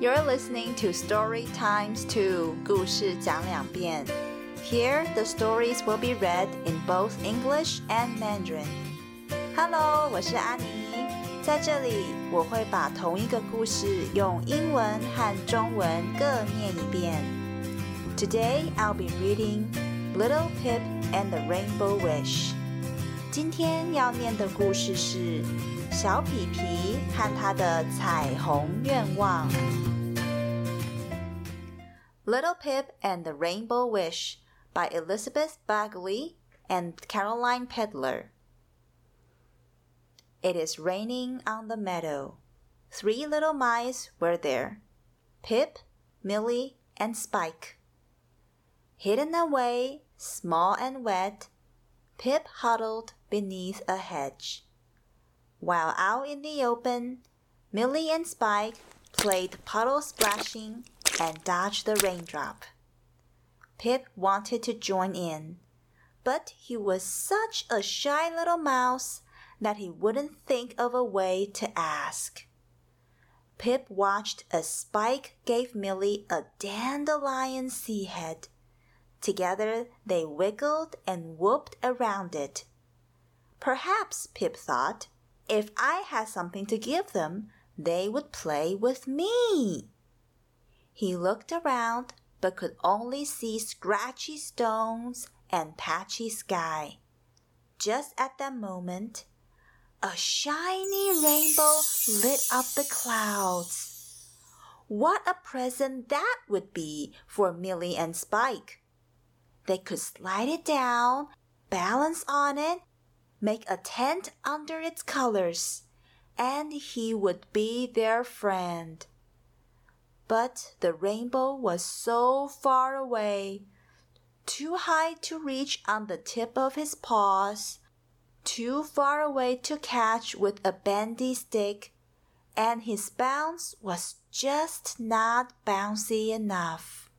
You're listening to Story Times 2, 故事讲两遍. Here, the stories will be read in both English and Mandarin. Hello, 我是安妮，在这里我会把同一个故事用英文和中文各念一遍. Today, I'll be reading Little Pip and the Rainbow Wish. 今天要念的故事是 小皮皮和他的彩虹愿望。Little Pip and the Rainbow Wish by Elizabeth Bagley and Caroline Pedler. It is raining on the meadow. Three little mice were there Pip, Millie, and Spike. Hidden away, small and wet, Pip huddled beneath a hedge. While out in the open, Millie and Spike played puddle splashing and dodged the raindrop. Pip wanted to join in, but he was such a shy little mouse that he wouldn't think of a way to ask. Pip watched as Spike gave Millie a dandelion sea head Together they wiggled and whooped around it. Perhaps, Pip thought, if I had something to give them, they would play with me. He looked around but could only see scratchy stones and patchy sky. Just at that moment, a shiny rainbow lit up the clouds. What a present that would be for Millie and Spike! They could slide it down, balance on it, make a tent under its colors, and he would be their friend. But the rainbow was so far away, too high to reach on the tip of his paws, too far away to catch with a bendy stick, and his bounce was just not bouncy enough.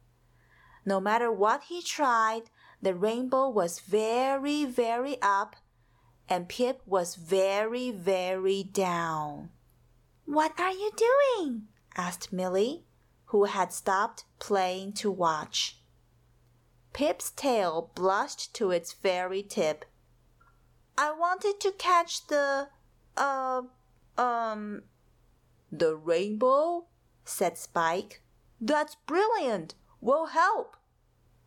No matter what he tried, the rainbow was very, very up, and Pip was very, very down. What are you doing? asked Millie, who had stopped playing to watch. Pip's tail blushed to its very tip. I wanted to catch the, uh, um, the rainbow, said Spike. That's brilliant. We'll help.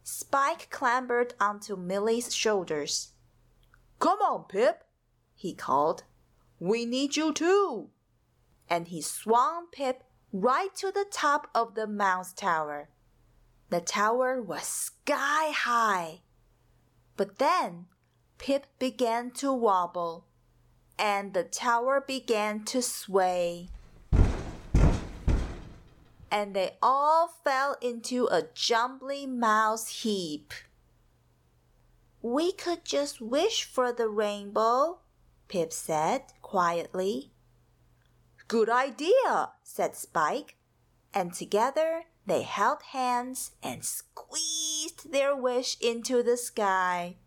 Spike clambered onto Millie's shoulders. Come on, Pip, he called. We need you too. And he swung Pip right to the top of the mouse tower. The tower was sky high. But then Pip began to wobble, and the tower began to sway and they all fell into a jumbly mouse heap. We could just wish for the rainbow, Pip said quietly. Good idea, said Spike, and together they held hands and squeezed their wish into the sky.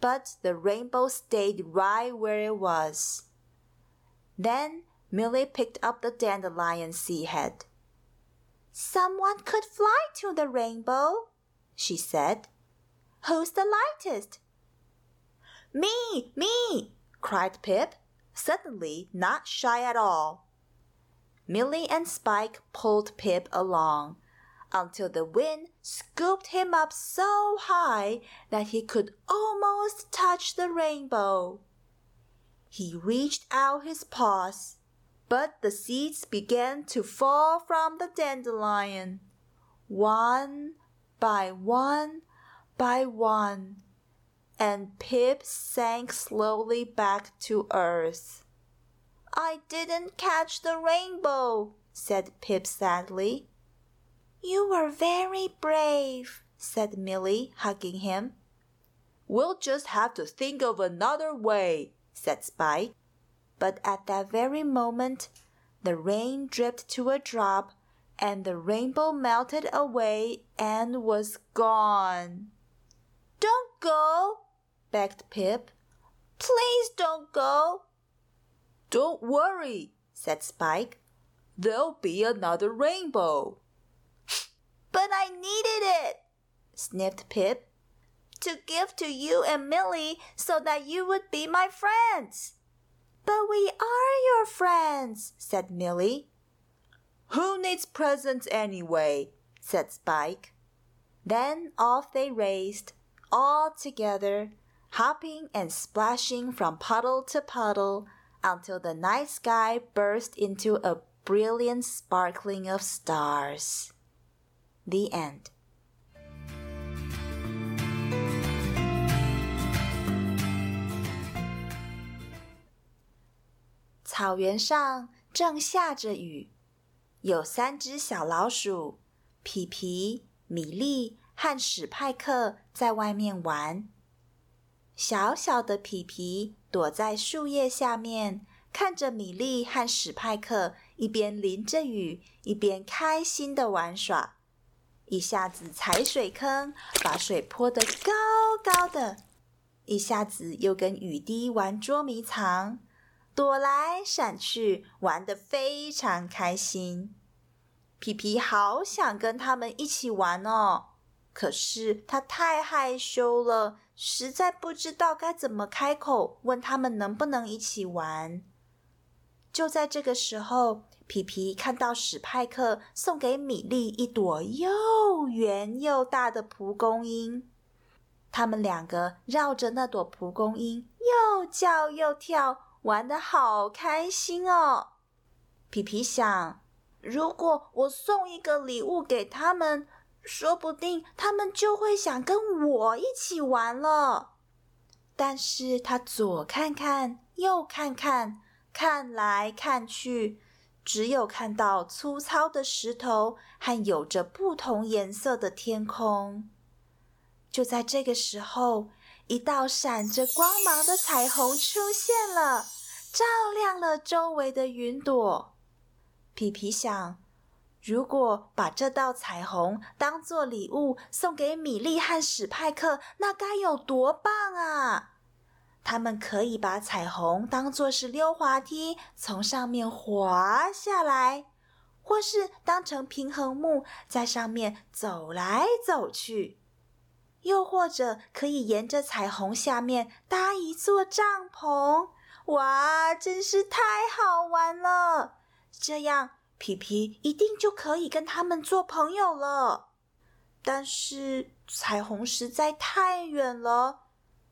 But the rainbow stayed right where it was. Then Millie picked up the dandelion sea head. Someone could fly to the rainbow, she said. Who's the lightest? Me, me, cried Pip, suddenly not shy at all. Millie and Spike pulled Pip along until the wind scooped him up so high that he could almost touch the rainbow. He reached out his paws but the seeds began to fall from the dandelion, one by one by one, and Pip sank slowly back to earth. I didn't catch the rainbow, said Pip sadly. You were very brave, said Millie, hugging him. We'll just have to think of another way, said Spike. But at that very moment, the rain dripped to a drop, and the rainbow melted away and was gone. Don't go, begged Pip. Please don't go. Don't worry, said Spike. there'll be another rainbow. But I needed it, sniffed Pip, to give to you and Millie so that you would be my friends. But we are your friends, said Millie. Who needs presents anyway? said Spike. Then off they raced, all together, hopping and splashing from puddle to puddle until the night sky burst into a brilliant sparkling of stars. The end. 草原上正下着雨，有三只小老鼠，皮皮、米莉 和史派克在外面玩。小小的皮皮躲在树叶下面，看着米莉和史派克一边淋着雨，一边开心的玩耍。一下子踩水坑，把水泼得高高的；一下子又跟雨滴玩捉迷藏，躲来闪去，玩得非常开心。皮皮好想跟他们一起玩哦，可是他太害羞了，实在不知道该怎么开口问他们能不能一起玩。就在这个时候。皮皮看到史派克送给米莉一朵又圆又大的蒲公英，他们两个绕着那朵蒲公英又叫又跳，玩的好开心哦。皮皮想，如果我送一个礼物给他们，说不定他们就会想跟我一起玩了。但是他左看看，右看看，看来看去。只有看到粗糙的石头和有着不同颜色的天空。就在这个时候，一道闪着光芒的彩虹出现了，照亮了周围的云朵。皮皮想，如果把这道彩虹当做礼物送给米莉和史派克，那该有多棒啊！他们可以把彩虹当作是溜滑梯，从上面滑下来，或是当成平衡木，在上面走来走去；又或者可以沿着彩虹下面搭一座帐篷。哇，真是太好玩了！这样，皮皮一定就可以跟他们做朋友了。但是，彩虹实在太远了。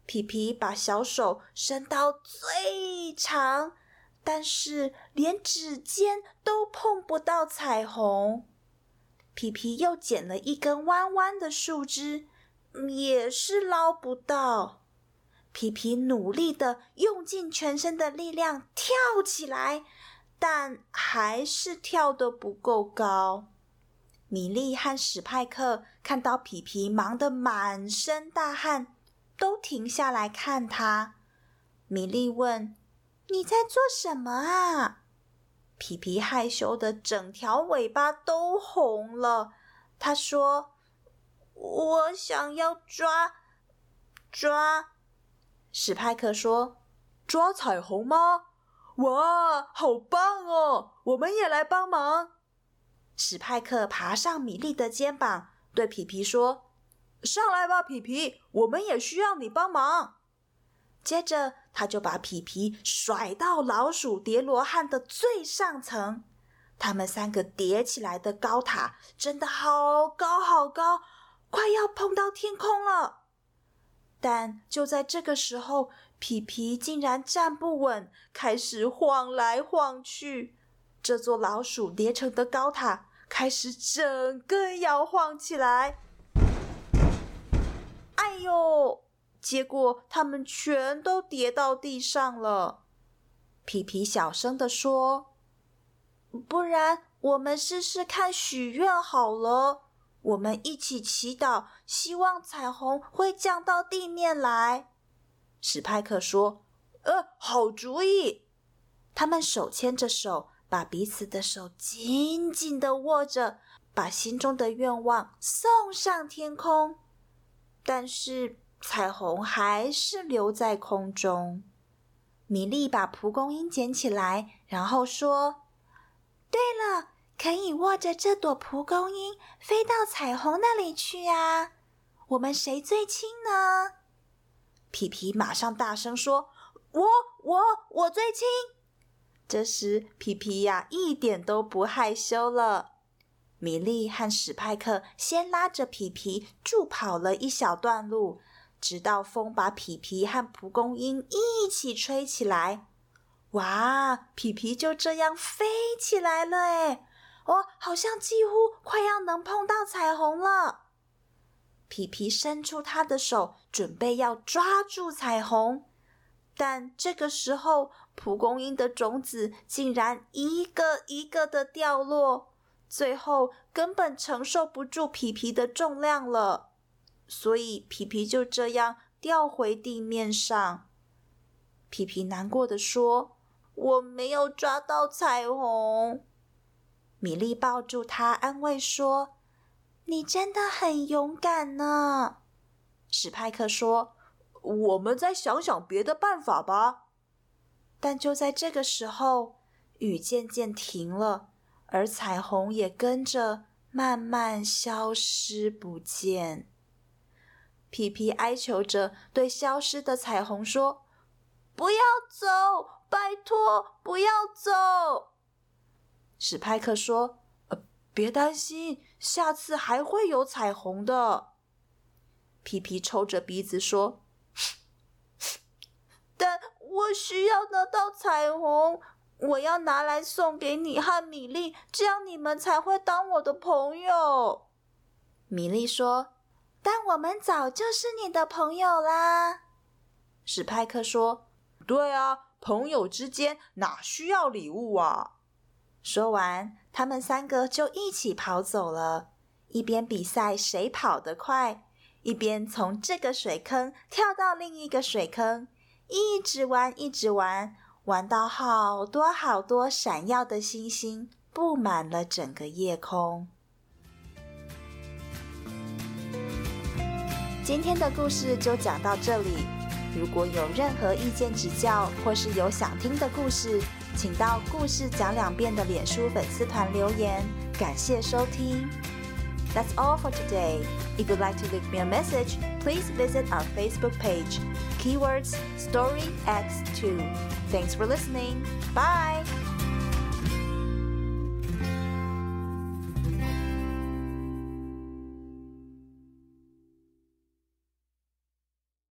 皮皮把小手伸到最长，但是连指尖都碰不到彩虹。皮皮又捡了一根弯弯的树枝，也是捞不到。皮皮努力的用尽全身的力量跳起来，但还是跳得不够高。米莉和史派克看到皮皮忙得满身大汗。都停下来看他。米莉问：“你在做什么啊？”皮皮害羞的整条尾巴都红了。他说：“我想要抓抓。”史派克说：“抓彩虹吗？哇，好棒哦！我们也来帮忙。”史派克爬上米莉的肩膀，对皮皮说。上来吧，皮皮，我们也需要你帮忙。接着，他就把皮皮甩到老鼠叠罗汉的最上层。他们三个叠起来的高塔真的好高好高，快要碰到天空了。但就在这个时候，皮皮竟然站不稳，开始晃来晃去。这座老鼠叠成的高塔开始整个摇晃起来。哎呦！结果他们全都跌到地上了。皮皮小声的说：“不然我们试试看许愿好了。我们一起祈祷，希望彩虹会降到地面来。”史派克说：“呃，好主意。”他们手牵着手，把彼此的手紧紧的握着，把心中的愿望送上天空。但是彩虹还是留在空中。米莉把蒲公英捡起来，然后说：“对了，可以握着这朵蒲公英飞到彩虹那里去啊！我们谁最轻呢？皮皮马上大声说：“我，我，我最轻！”这时，皮皮呀一点都不害羞了。米莉和史派克先拉着皮皮助跑了一小段路，直到风把皮皮和蒲公英一起吹起来。哇！皮皮就这样飞起来了，哎，哦，好像几乎快要能碰到彩虹了。皮皮伸出他的手，准备要抓住彩虹，但这个时候，蒲公英的种子竟然一个一个的掉落，最后根本承受不住皮皮的重量了，所以皮皮就这样掉回地面上。皮皮难过的说：“我没有抓到彩虹。”米莉抱住他，安慰说。你真的很勇敢呢，史派克说：“我们再想想别的办法吧。”但就在这个时候，雨渐渐停了，而彩虹也跟着慢慢消失不见。皮皮哀求着对消失的彩虹说：“不要走，拜托，不要走。”史派克说。呃别担心，下次还会有彩虹的。皮皮抽着鼻子说：“但我需要得到彩虹，我要拿来送给你和米莉，这样你们才会当我的朋友。”米莉说：“但我们早就是你的朋友啦。”史派克说：“对啊，朋友之间哪需要礼物啊？”说完。他们三个就一起跑走了，一边比赛谁跑得快，一边从这个水坑跳到另一个水坑，一直玩，一直玩，玩到好多好多闪耀的星星布满了整个夜空。今天的故事就讲到这里。如果有任何意见指教，或是有想听的故事，请到“故事讲两遍”的脸书粉丝团留言。感谢收听。That's all for today. If you'd like to leave me a message, please visit our Facebook page. Keywords Story X2. Thanks for listening. Bye.